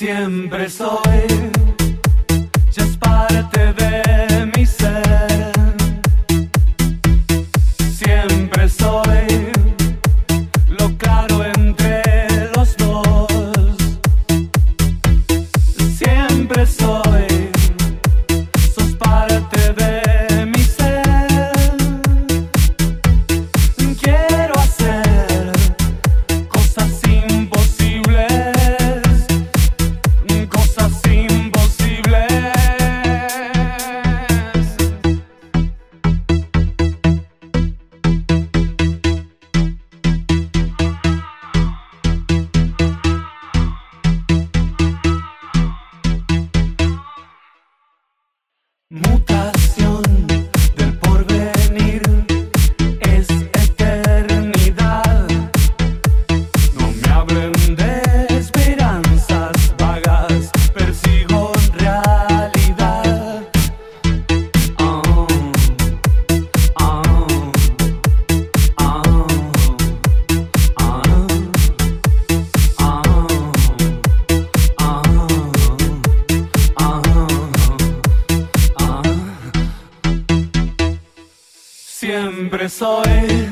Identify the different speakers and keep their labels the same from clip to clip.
Speaker 1: siempre soy, ya es parte de siempre soy,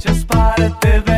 Speaker 1: ya es parte de